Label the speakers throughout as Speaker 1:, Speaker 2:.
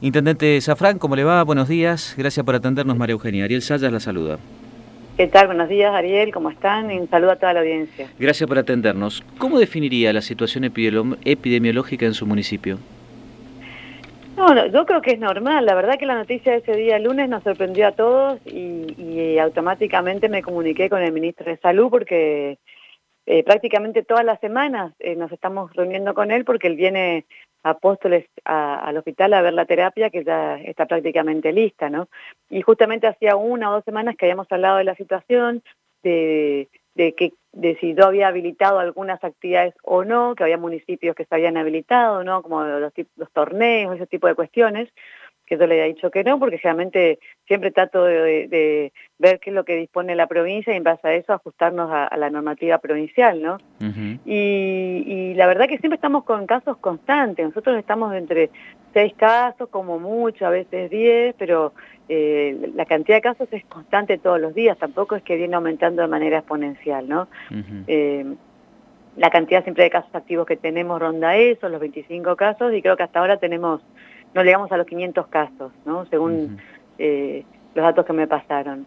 Speaker 1: Intendente Zafrán, ¿cómo le va? Buenos días. Gracias por atendernos, María Eugenia. Ariel Sayas la saluda.
Speaker 2: ¿Qué tal? Buenos días, Ariel. ¿Cómo están? Y un saludo a toda la audiencia.
Speaker 1: Gracias por atendernos. ¿Cómo definiría la situación epidemiológica en su municipio?
Speaker 2: No, yo creo que es normal. La verdad que la noticia de ese día lunes nos sorprendió a todos y, automáticamente me comuniqué con el ministro de Salud porque eh, prácticamente todas las semanas eh, nos estamos reuniendo con él porque él viene Apóstoles al hospital a ver la terapia que ya está prácticamente lista, ¿no? Y justamente hacía una o dos semanas que habíamos hablado de la situación, de, que si yo había habilitado algunas actividades o no, que había municipios que se habían habilitado, ¿no? Como los, los torneos, ese tipo de cuestiones que yo le había dicho que no, porque realmente siempre trato de, ver qué es lo que dispone la provincia y en base a eso ajustarnos a, la normativa provincial, ¿no? y, la verdad que siempre estamos con casos constantes, nosotros estamos entre seis casos, como mucho, a veces diez, pero eh, la cantidad de casos es constante todos los días, tampoco es que viene aumentando de manera exponencial, ¿no? Eh, la cantidad siempre de casos activos que tenemos ronda eso, los 25 casos, y creo que hasta ahora tenemos no llegamos a los 500 casos, ¿no? según eh, los datos que me pasaron.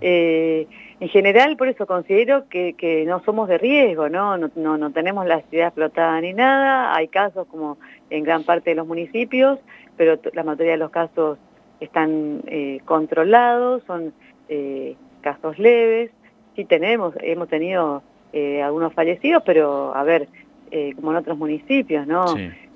Speaker 2: Eh, en general, por eso considero que, que, no somos de riesgo, ¿no? No, no, tenemos la ciudad explotada ni nada, hay casos como en gran parte de los municipios, pero la mayoría de los casos están eh, controlados, son casos leves, sí tenemos, hemos tenido algunos fallecidos, pero a ver, como en otros municipios, ¿no?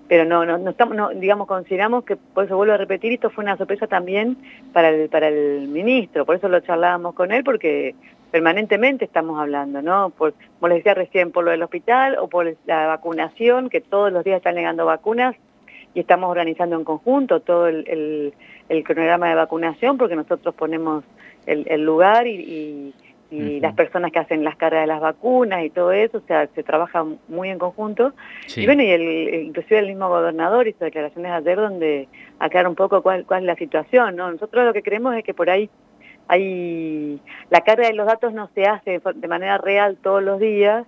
Speaker 2: Pero no, no, no estamos, no, digamos, consideramos que, por eso vuelvo a repetir, esto fue una sorpresa también para el, para el ministro, por eso lo charlábamos con él, porque permanentemente estamos hablando, ¿no? Por, como les decía recién, por lo del hospital o por la vacunación, que todos los días están negando vacunas y estamos organizando en conjunto todo el, el, cronograma de vacunación, porque nosotros ponemos el, el lugar y y las personas que hacen las cargas de las vacunas y todo eso, o sea, se trabaja muy en conjunto. Y bueno, y el, inclusive el mismo gobernador hizo declaraciones ayer donde aclara un poco cuál, cuál es la situación, ¿no? Nosotros lo que creemos es que por ahí hay la carga de los datos no se hace de manera real todos los días,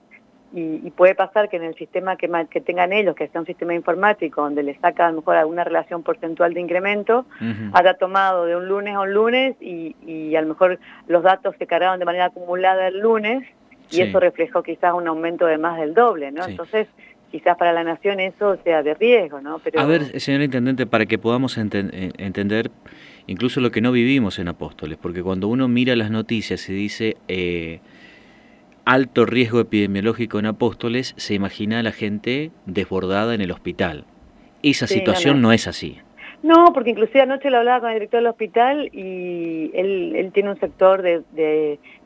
Speaker 2: y, puede pasar que en el sistema que, que, tengan ellos, que sea un sistema informático, donde le saca a lo mejor alguna relación porcentual de incremento, haya tomado de un lunes a un lunes y, y, a lo mejor los datos se cargaron de manera acumulada el lunes y eso reflejó quizás un aumento de más del doble, ¿no? Entonces, quizás para la nación eso sea de riesgo, ¿no?
Speaker 1: Pero... A ver, señor Intendente, para que podamos eh, entender incluso lo que no vivimos en Apóstoles, porque cuando uno mira las noticias y dice... Eh, alto riesgo epidemiológico en Apóstoles, se imagina a la gente desbordada en el hospital. Esa situación no, es así.
Speaker 2: No, porque inclusive anoche lo hablaba con el director del hospital y él, él tiene un sector de,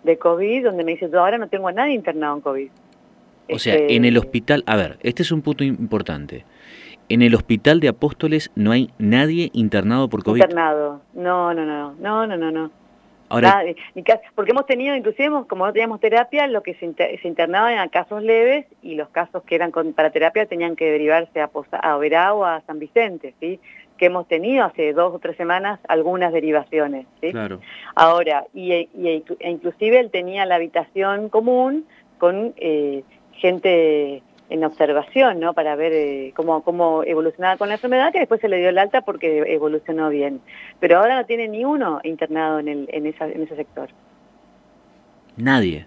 Speaker 2: de, COVID donde me dice, yo ahora no tengo a nadie internado en COVID.
Speaker 1: O sea, este, en el hospital, a ver, este es un punto importante. En el hospital de Apóstoles no hay nadie internado por COVID.
Speaker 2: Internado, no, no, no, no, no, no, no. Ahora, porque hemos tenido, inclusive, como no teníamos terapia, lo que se, se internaban eran casos leves y los casos que eran para terapia tenían que derivarse a, a Oberá o a San Vicente, ¿sí? que hemos tenido hace dos o tres semanas algunas derivaciones. ¿sí? Claro. Ahora, y, e inclusive él tenía la habitación común con eh, gente en observación, ¿no? Para ver eh, cómo, cómo evolucionaba con la enfermedad, que después se le dio el alta porque evolucionó bien. Pero ahora no tiene ni uno internado en, el, en, esa, en ese sector.
Speaker 1: Nadie.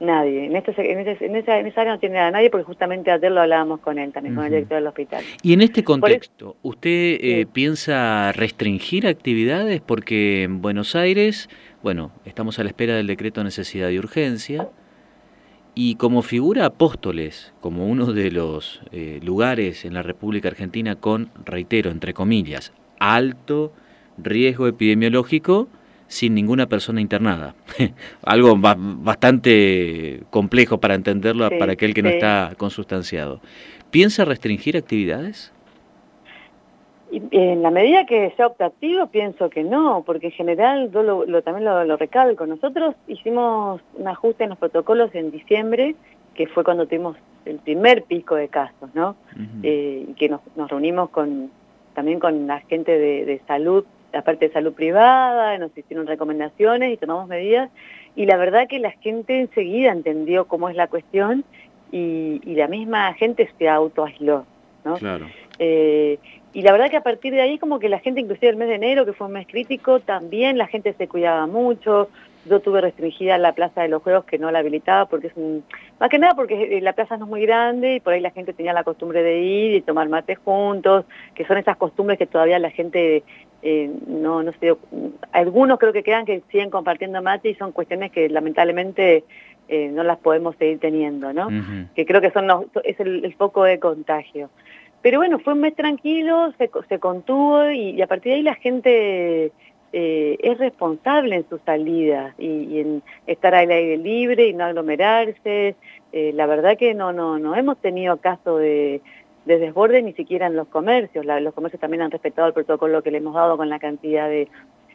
Speaker 2: Nadie. En, este, en, en, esa, en esa área no tiene nada nadie porque justamente ayer lo hablábamos con él también, con el director del hospital.
Speaker 1: Y en este contexto, ¿usted eh, piensa restringir actividades? Porque en Buenos Aires, bueno, estamos a la espera del decreto de necesidad de urgencia. Y como figura Apóstoles, como uno de los eh, lugares en la República Argentina con, reitero, entre comillas, alto riesgo epidemiológico sin ninguna persona internada. Algo bastante complejo para entenderlo para aquel que no está consustanciado. ¿Piensa restringir actividades?
Speaker 2: En la medida que sea optativo, pienso que no, porque en general, yo lo, también lo, recalco, nosotros hicimos un ajuste en los protocolos en diciembre, que fue cuando tuvimos el primer pico de casos, ¿no? Eh, y que nos, reunimos con también con la gente de, salud, la parte de salud privada, nos hicieron recomendaciones y tomamos medidas, y la verdad que la gente enseguida entendió cómo es la cuestión y, la misma gente se autoaisló, ¿no? Claro. Eh, y la verdad que a partir de ahí como que la gente, inclusive el mes de enero, que fue un mes crítico, también la gente se cuidaba mucho. Yo tuve restringida la plaza de los juegos que no la habilitaba porque es un... Más que nada porque eh, la plaza no es muy grande y por ahí la gente tenía la costumbre de ir y tomar mate juntos, que son esas costumbres que todavía la gente eh, no, no sé, algunos creo que quedan que siguen compartiendo mate y son cuestiones que lamentablemente eh, no las podemos seguir teniendo, ¿no? Que creo que son es el, foco de contagio. Pero bueno, fue un mes tranquilo, se, contuvo y, a partir de ahí la gente eh, es responsable en sus salidas y, en estar al aire libre y no aglomerarse. la verdad que no, no, no hemos tenido caso de, de desborde ni siquiera en los comercios. los comercios también han respetado el protocolo que le hemos dado con la cantidad de,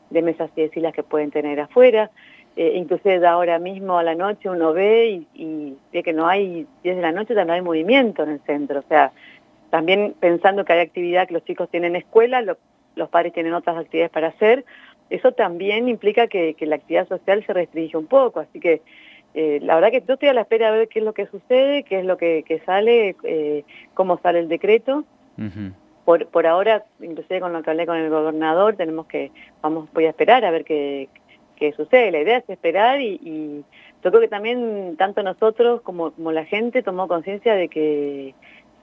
Speaker 2: mesas y de silas que pueden tener afuera. Eh, inclusive ahora mismo a la noche uno ve y, ve que no hay, 10 de la noche también hay movimiento en el centro. O sea, también pensando que hay actividad que los chicos tienen escuela, los padres tienen otras actividades para hacer, eso también implica que, que la actividad social se restringe un poco. Así que eh, la verdad que yo estoy a la espera de ver qué es lo que sucede, qué es lo que, sale, eh, cómo sale el decreto. por, por ahora, inclusive con lo que hablé con el gobernador, tenemos que, vamos, voy a esperar a ver qué, qué sucede. La idea es esperar y, yo creo que también tanto nosotros como, como la gente tomó conciencia de que,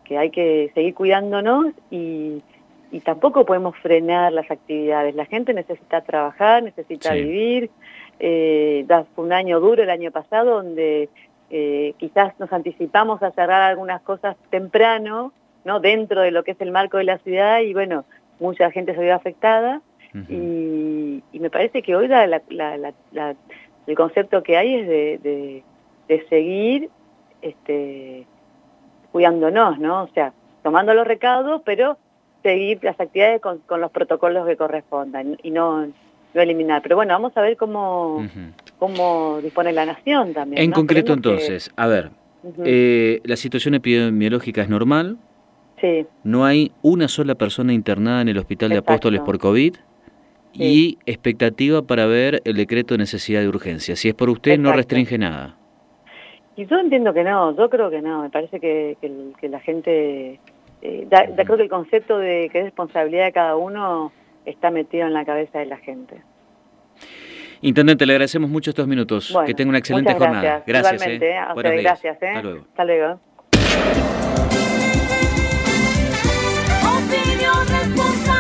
Speaker 2: que hay que seguir cuidándonos y, y tampoco podemos frenar las actividades. La gente necesita trabajar, necesita vivir. Eh, fue un año duro el año pasado donde eh, quizás nos anticipamos a cerrar algunas cosas temprano, ¿no? Dentro de lo que es el marco de la ciudad y bueno, mucha gente se vio afectada y, me parece que hoy la, el concepto que hay es de, de, seguir este, cuidándonos, ¿no? O sea, tomando los recados, pero seguir las actividades con, con los protocolos que correspondan y no eliminar. Pero bueno, vamos a ver cómo, cómo dispone la nación también.
Speaker 1: En concreto entonces, a ver, eh, la situación epidemiológica es normal.
Speaker 2: Sí.
Speaker 1: No hay una sola persona internada en el Hospital de Apóstoles por COVID. Y expectativa para ver el decreto de necesidad de urgencia. Si es por usted, no restringe nada.
Speaker 2: Y yo entiendo que no, yo creo que no. Me parece que, que, la gente... Eh, da, creo que el concepto de que es responsabilidad de cada uno está metido en la cabeza de la gente.
Speaker 1: Intendente, le agradecemos mucho estos minutos. que tenga una excelente jornada.
Speaker 2: Gracias. Igualmente, ¿eh? gracias. ¿eh? Hasta luego. Hasta luego. Opinión responsable.